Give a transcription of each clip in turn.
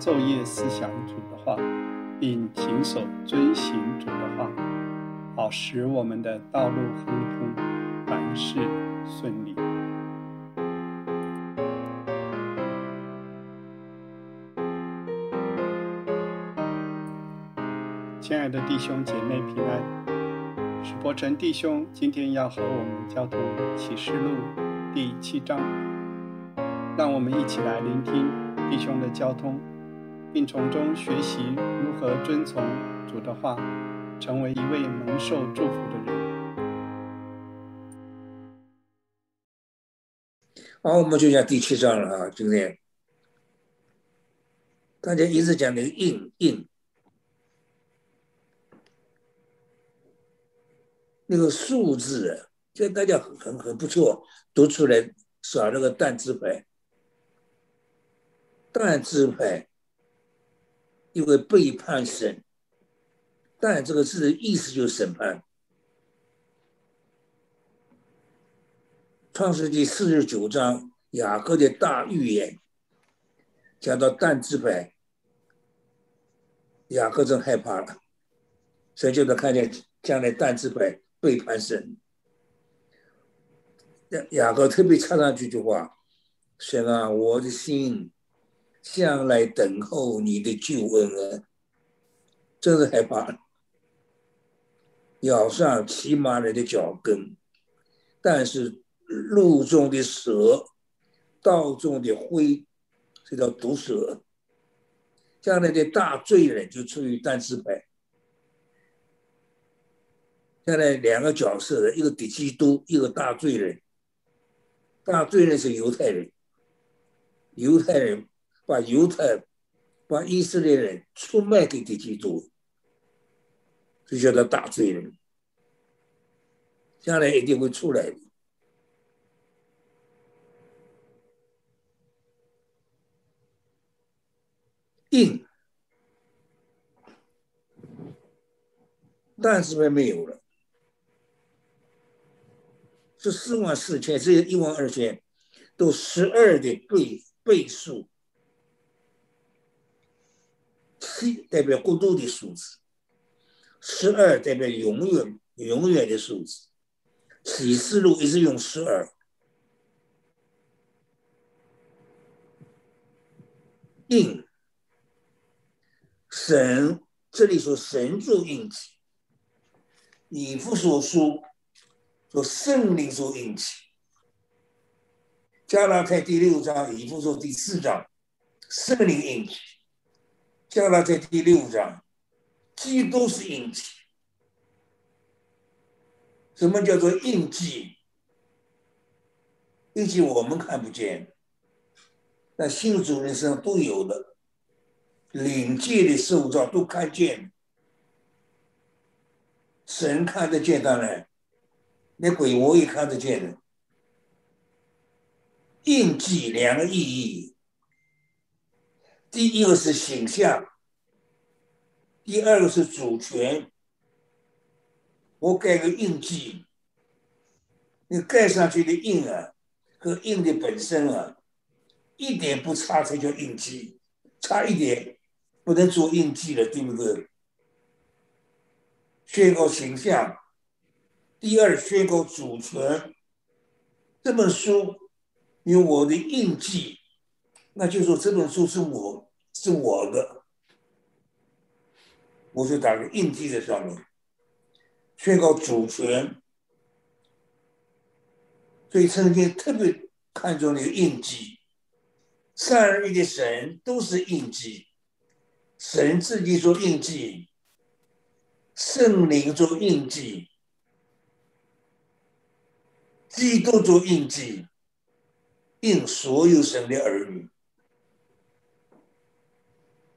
昼夜思想主的话，并谨守遵行主的话，好使我们的道路亨通，凡事顺利。亲爱的弟兄姐妹平安，史伯成弟兄今天要和我们交通启示录第七章，让我们一起来聆听。弟兄的交通，并从中学习如何遵从主的话，成为一位蒙受祝福的人。好，我们就讲第七章了啊！今天大家一直讲那个“印印”，那个数字，就大家很很很不错，读出来耍那个断字牌。但支派，因为背叛神，但这个字的意思就是审判。创世纪四十九章雅各的大预言，讲到但支派，雅各真害怕了，所以就能看见将来但支派背叛神。雅雅各特别插上这句话：“神啊，我的心。”向来等候你的救恩啊！真是害怕，咬上骑马人的脚跟，但是路中的蛇，道中的灰，这叫毒蛇。将来的大罪人就出于单字牌。将来两个角色的，一个敌基督，一个大罪人。大罪人是犹太人，犹太人。把犹太、把以色列人出卖给敌基督，就叫他大罪人，将来一定会出来的。硬，但是还没有了，这四万四千，这一万二千，都十二的倍倍数。七代表过度的数字，十二代表永远永远的数字。启示录一直用十二。印，神这里说神做印记，以父所书说圣灵做印记。加拉太第六章，以父说第四章，圣灵印记。加拉在第六章，基督是印记。什么叫做印记？印记我们看不见，那信主人身上都有的，灵界的受造都看见。神看得见，当然，那鬼我也看得见的。印记两个意义。第一个是形象，第二个是主权。我盖个印记，你盖上去的印啊，和印的本身啊，一点不差才叫印记，差一点不能做印记了，对不对？宣告形象，第二宣告主权。这本书有我的印记。那就说这本书是我是我的，我就打个印记在上面，宣告主权。所以曾经特别看重那个印记，三而一的神都是印记，神自己做印记，圣灵做印记，基督做印记，印所有神的儿女。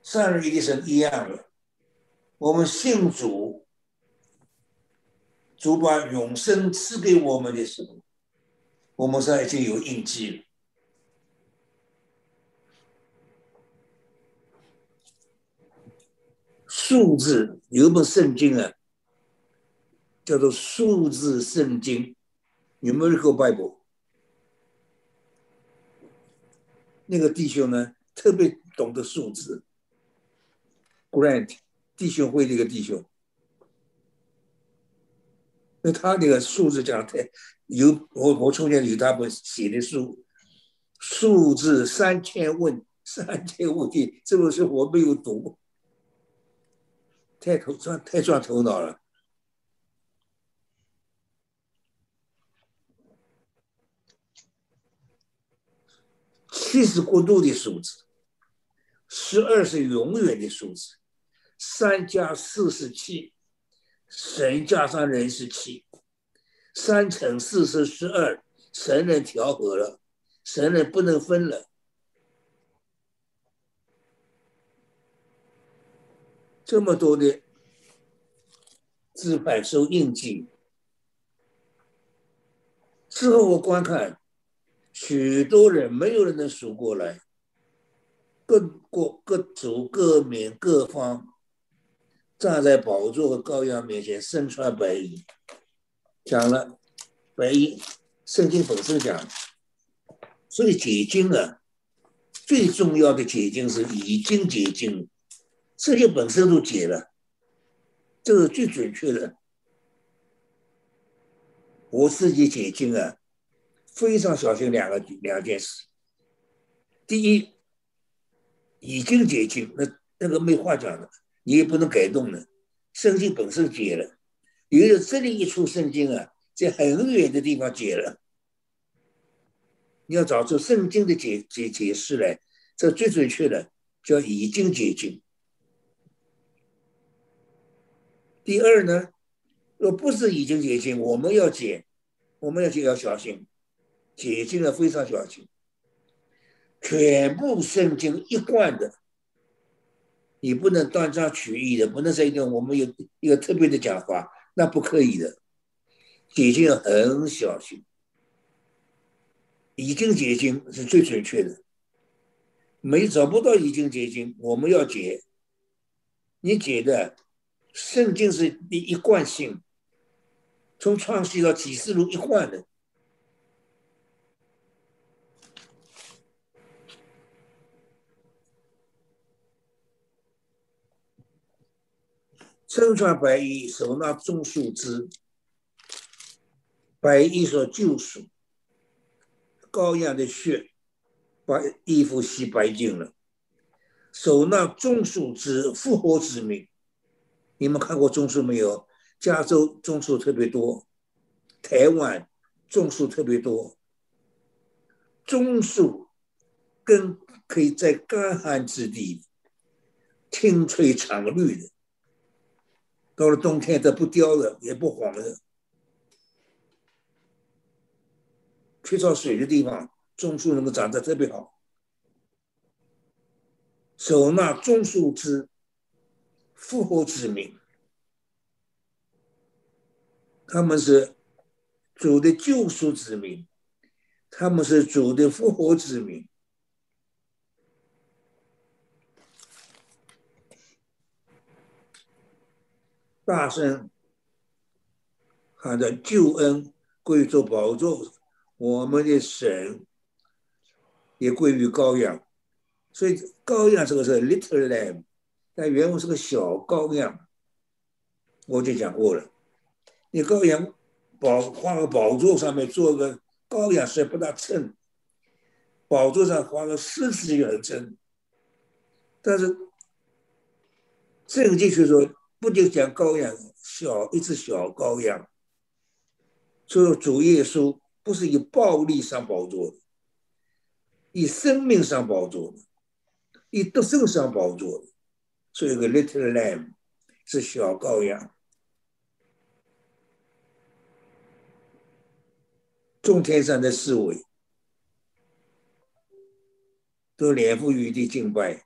三而一的神一样的，我们信主，主把永生赐给我们的时候，我们上已经有印记了。数字有一本圣经啊，叫做数字圣经，Numerical Bible。那个弟兄呢，特别懂得数字。Grant 弟兄会的一个弟兄，那他那个数字讲太有我我从前有他们写的书，数字三千问三千问题，这个是我没有读，太头转太转头脑了。七是过度的数字，十二是永远的数字，三加四是七，神加上人是七，三乘四是十二，神人调和了，神人不能分了。这么多的字板受印记之后，我观看。许多人没有人能数过来，各国各族各民各方站在宝座和羔羊面前，身穿白衣，讲了白衣，圣经本身讲，所以解经啊，最重要的解经是已经解经，这些本身都解了，这是最准确的。我自己解经啊。非常小心两个两件事。第一，已经解禁，那那个没话讲的，你也不能改动的。圣经本身解了，有的这里一出圣经啊，在很远的地方解了。你要找出圣经的解解解释来，这最准确的叫已经解禁。第二呢，若不是已经解禁，我们要解，我们要解要小心。解经了非常小心，全部圣经一贯的，你不能断章取义的，不能说一个我们有一个特别的讲法，那不可以的。解经很小心，已经解经是最准确的，没找不到已经解经，我们要解。你解的圣经是一一贯性，从创世到启示录一贯的。身穿白衣，手拿棕树枝，白衣所救赎，羔羊的血把衣服洗白净了。手拿棕树枝，复活之名。你们看过棕树没有？加州棕树特别多，台湾棕树特别多。棕树根可以在干旱之地听吹常绿的。到了冬天，它不凋了，也不黄了。缺少水的地方，种树能够长得特别好。手拿种树枝，复活之名，他们是主的救赎之名，他们是主的复活之名。大声喊着救恩归作宝座，我们的神也归于羔羊，所以羔羊这个是 little lamb，但原文是个小羔羊。我就讲过了，你羔羊宝画个宝座上面做个羔羊是不大称，宝座上画个狮子也很称，但是圣经却说。不就讲羔羊小一只小羔羊，所以主耶稣不是以暴力上宝座，以生命上宝座，以得胜上宝座，所以个 little lamb 是小羔羊，众天上的侍卫都脸伏于地敬拜。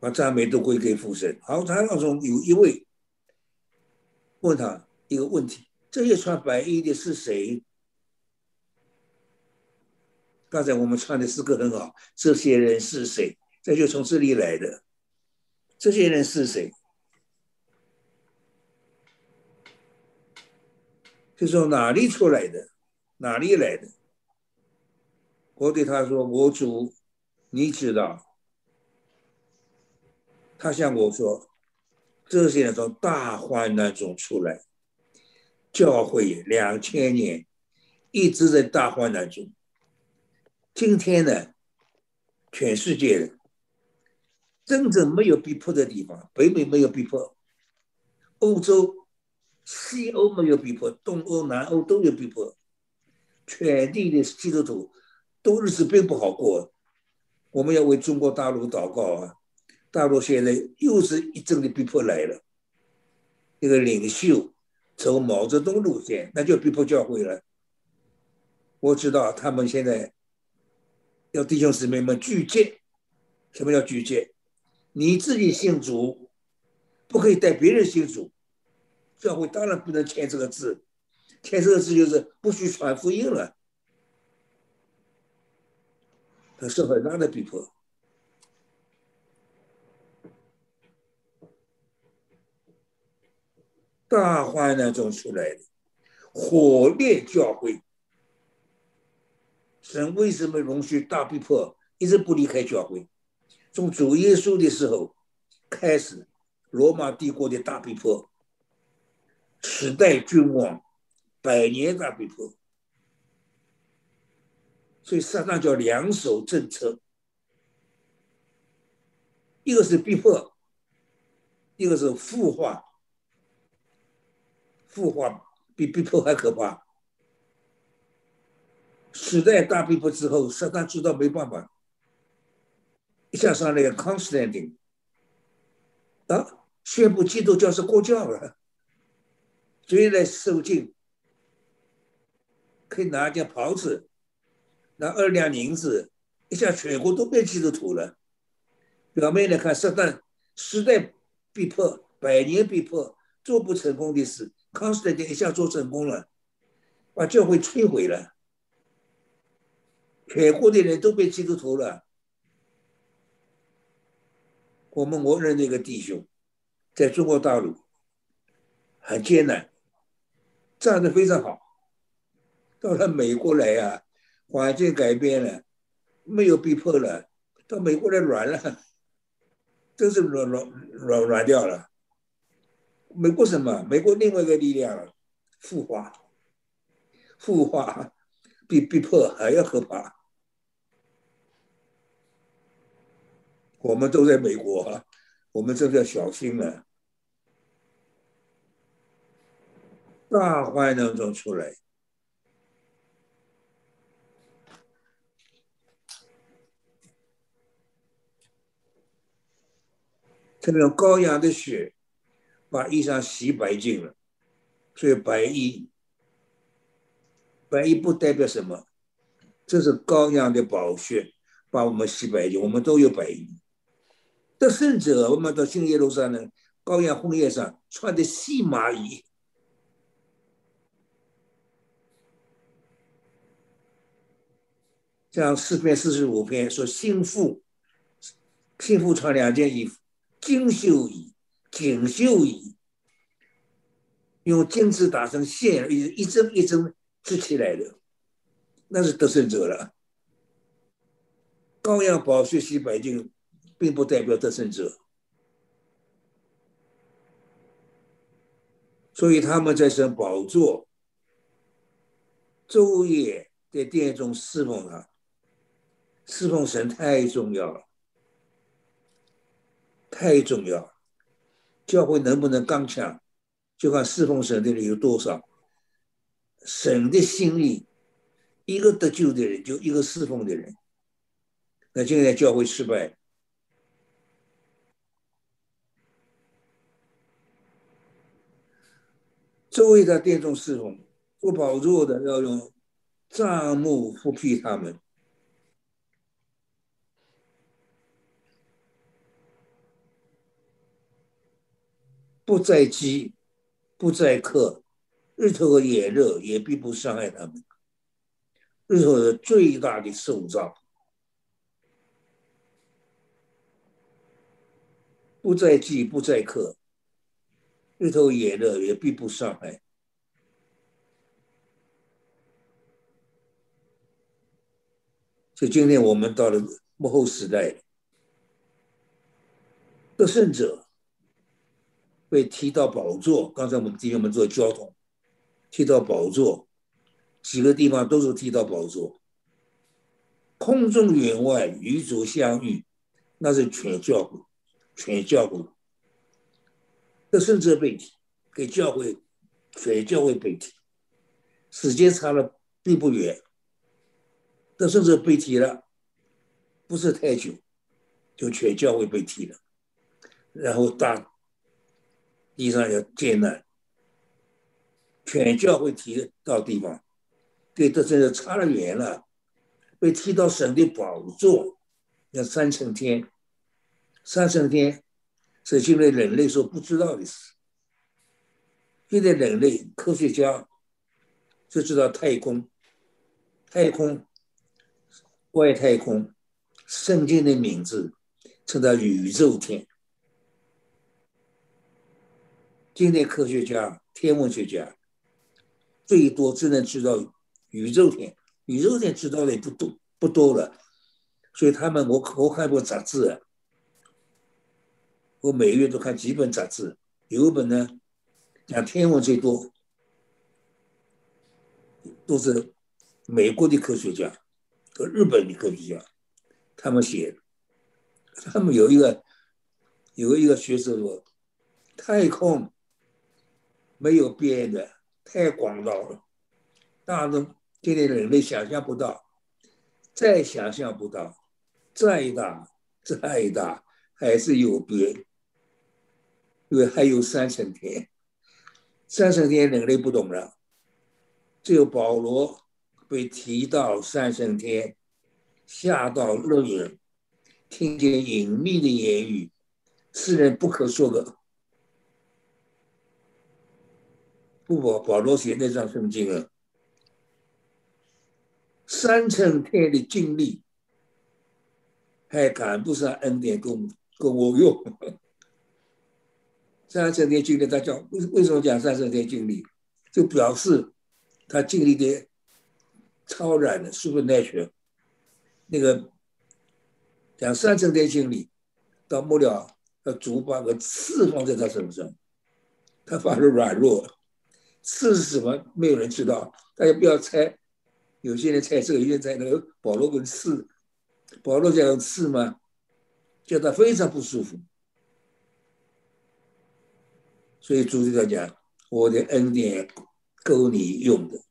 把赞美都归给父神。好，他当中有一位问他一个问题：这些穿白衣的是谁？刚才我们唱的诗歌很好，这些人是谁？这就从这里来的。这些人是谁？就从哪里出来的？哪里来的？我对他说：“我主你知道，他向我说，这些人从大患难中出来，教会两千年一直在大患难中。今天呢，全世界的真正没有逼迫的地方，北美没有逼迫，欧洲、西欧没有逼迫，东欧、南欧都有逼迫，全地的基督徒都日子并不好过。我们要为中国大陆祷告啊！大陆现在又是一阵的逼迫来了，一个领袖走毛泽东路线，那就逼迫教会了。我知道他们现在要弟兄姊妹们拒绝，什么叫拒绝？你自己信主，不可以带别人信主。教会当然不能签这个字，签这个字就是不许传福音了。他是很大的逼迫，大患难中出来的火烈教会。神为什么容许大逼迫，一直不离开教会？从主耶稣的时候开始，罗马帝国的大逼迫，时代君王百年大逼迫。所以，撒旦叫两手政策，一个是逼迫，一个是腐化。腐化比逼迫还可怕。时代大逼迫之后，撒旦知道没办法，一下上那个康斯坦丁，啊，宣布基督教是国教了，追来受尽，可以拿一件袍子。拿二两银子，一下全国都变基督徒了。表面来看，撒旦时代逼迫，百年逼迫，做不成功的事，康斯坦丁一下做成功了，把教会摧毁了，全国的人都变基督徒了。我们国人那个弟兄，在中国大陆很艰难，站得非常好，到了美国来呀。环境改变了，没有逼迫了，到美国来软了，真是软软软软掉了。美国什么？美国另外一个力量，腐化，腐化比逼迫还要可怕。我们都在美国，我们真的要小心了。大患难中出来。这种羔羊的血把衣裳洗白净了，所以白衣，白衣不代表什么，这是羔羊的宝血把我们洗白净，我们都有白衣。得胜者，我们到新耶路撒冷羔羊婚宴上穿的细麻衣，像四篇四十五篇说，幸福，幸福穿两件衣服。金绣衣，锦绣衣，用金子打成线，一一针一针织起来的，那是得胜者了。羔羊宝血洗白净，并不代表得胜者，所以他们在神宝座，昼夜在殿中侍奉他，侍奉神太重要了。太重要，教会能不能刚强，就看侍奉神的人有多少。神的心意，一个得救的人就一个侍奉的人。那现在教会失败，周围的殿中侍奉，不保住的要用帐幕复辟他们。不在饥，不在渴，日头和炎热也并不伤害他们。日头的最大的受造，不在饥，不在渴，日头炎热也并不伤害。所以今天我们到了幕后时代得胜者被提到宝座。刚才我们弟兄们做交通，提到宝座，几个地方都是提到宝座。空中员外与主相遇，那是全教会，全教会得胜者被提，给教会，全教会被提。时间差了并不远，得胜者被提了。不是太久，就全教会被踢了，然后大地上要艰难，全教会提到地方，对，这真的差了远了，被踢到神的宝座，要三层天，三层天是现在人类所不知道的事。现在人类科学家就知道太空，太空，外太空。圣经的名字称它宇宙天。现代科学家、天文学家最多只能知道宇宙天，宇宙天知道的也不多不多了。所以他们，我我看过杂志，我每月都看几本杂志，有一本呢讲天文最多，都是美国的科学家和日本的科学家。他们写，他们有一个有一个学者说，太空没有边的，太广大了，大的今天人类想象不到，再想象不到，再大再大还是有边，因为还有三层天，三层天人类不懂了，只有保罗被提到三层天。下到乐园，听见隐秘的言语，世人不可说的。不保保罗写那张圣经啊，三层天的经历，还赶不上恩典供供我用。三层天经历，他讲为为什么讲三层天经历？就表示他经历的超然的 supernatural。那个讲三层天经历，到末了，要主把个刺放在他身上，他发生软弱，刺是什么？没有人知道，大家不要猜。有些人猜这个，有些人猜那个。保罗跟刺，保罗讲刺嘛，叫他非常不舒服。所以主在讲，我的恩典够你用的，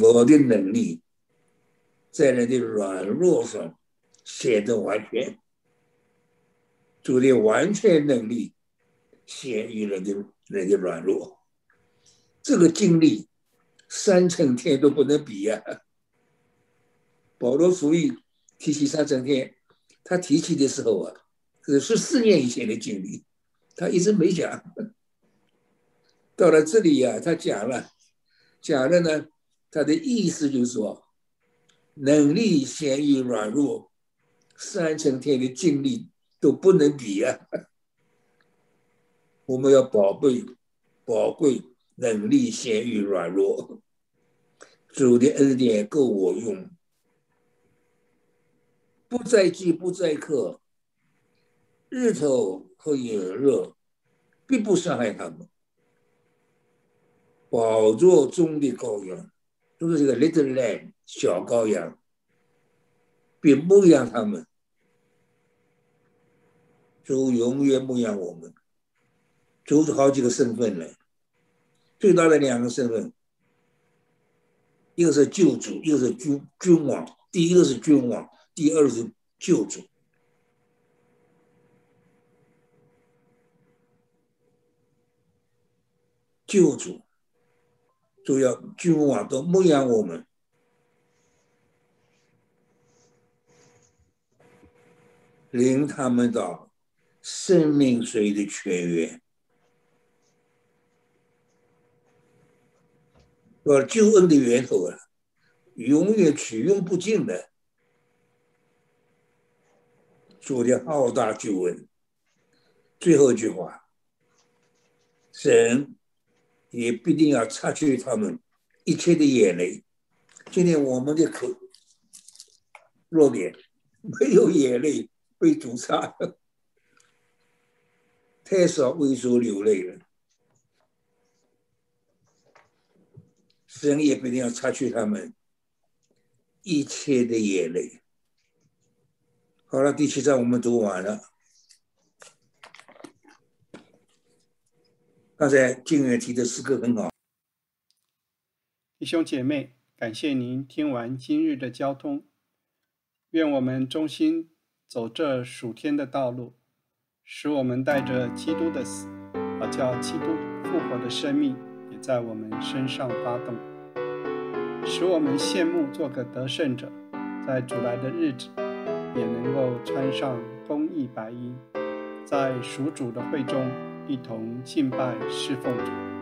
我的能力。在人的软弱上显得完全，主的完全能力显于人的人的软弱，这个经历三层天都不能比呀。保罗属于提起三层天，他提起的时候啊，是十四年以前的经历，他一直没讲。到了这里呀，他讲了，讲了呢，他的意思就是说。能力显于软弱，三层天的经历都不能比啊！我们要宝贝、宝贵能力显于软弱，主的恩典够我用，不再饥不再渴，日头和炎热并不伤害他们。宝座中的羔羊，就是这个 little lamb。小羔羊，并牧养他们，主永远牧养我们。主是好几个身份呢，最大的两个身份，一个是救主，一个是君君王。第一个是君王，第二是救主。救主，都要君王都牧养我们。领他们到生命水的泉源，说救恩的源头啊，永远取用不尽的。主的浩大救恩，最后一句话，神也必定要擦去他们一切的眼泪。今天我们的口，弱点，没有眼泪被主杀，太少为主流泪了。神也不一定要擦去他们一切的眼泪。好了，第七章我们读完了。刚才静远提的诗歌很好，弟兄姐妹，感谢您听完今日的交通。愿我们衷心走这属天的道路，使我们带着基督的死，好叫基督复活的生命在我们身上发动，使我们羡慕做个得胜者，在主来的日子也能够穿上公义白衣，在属主的会中。一同敬拜侍奉主。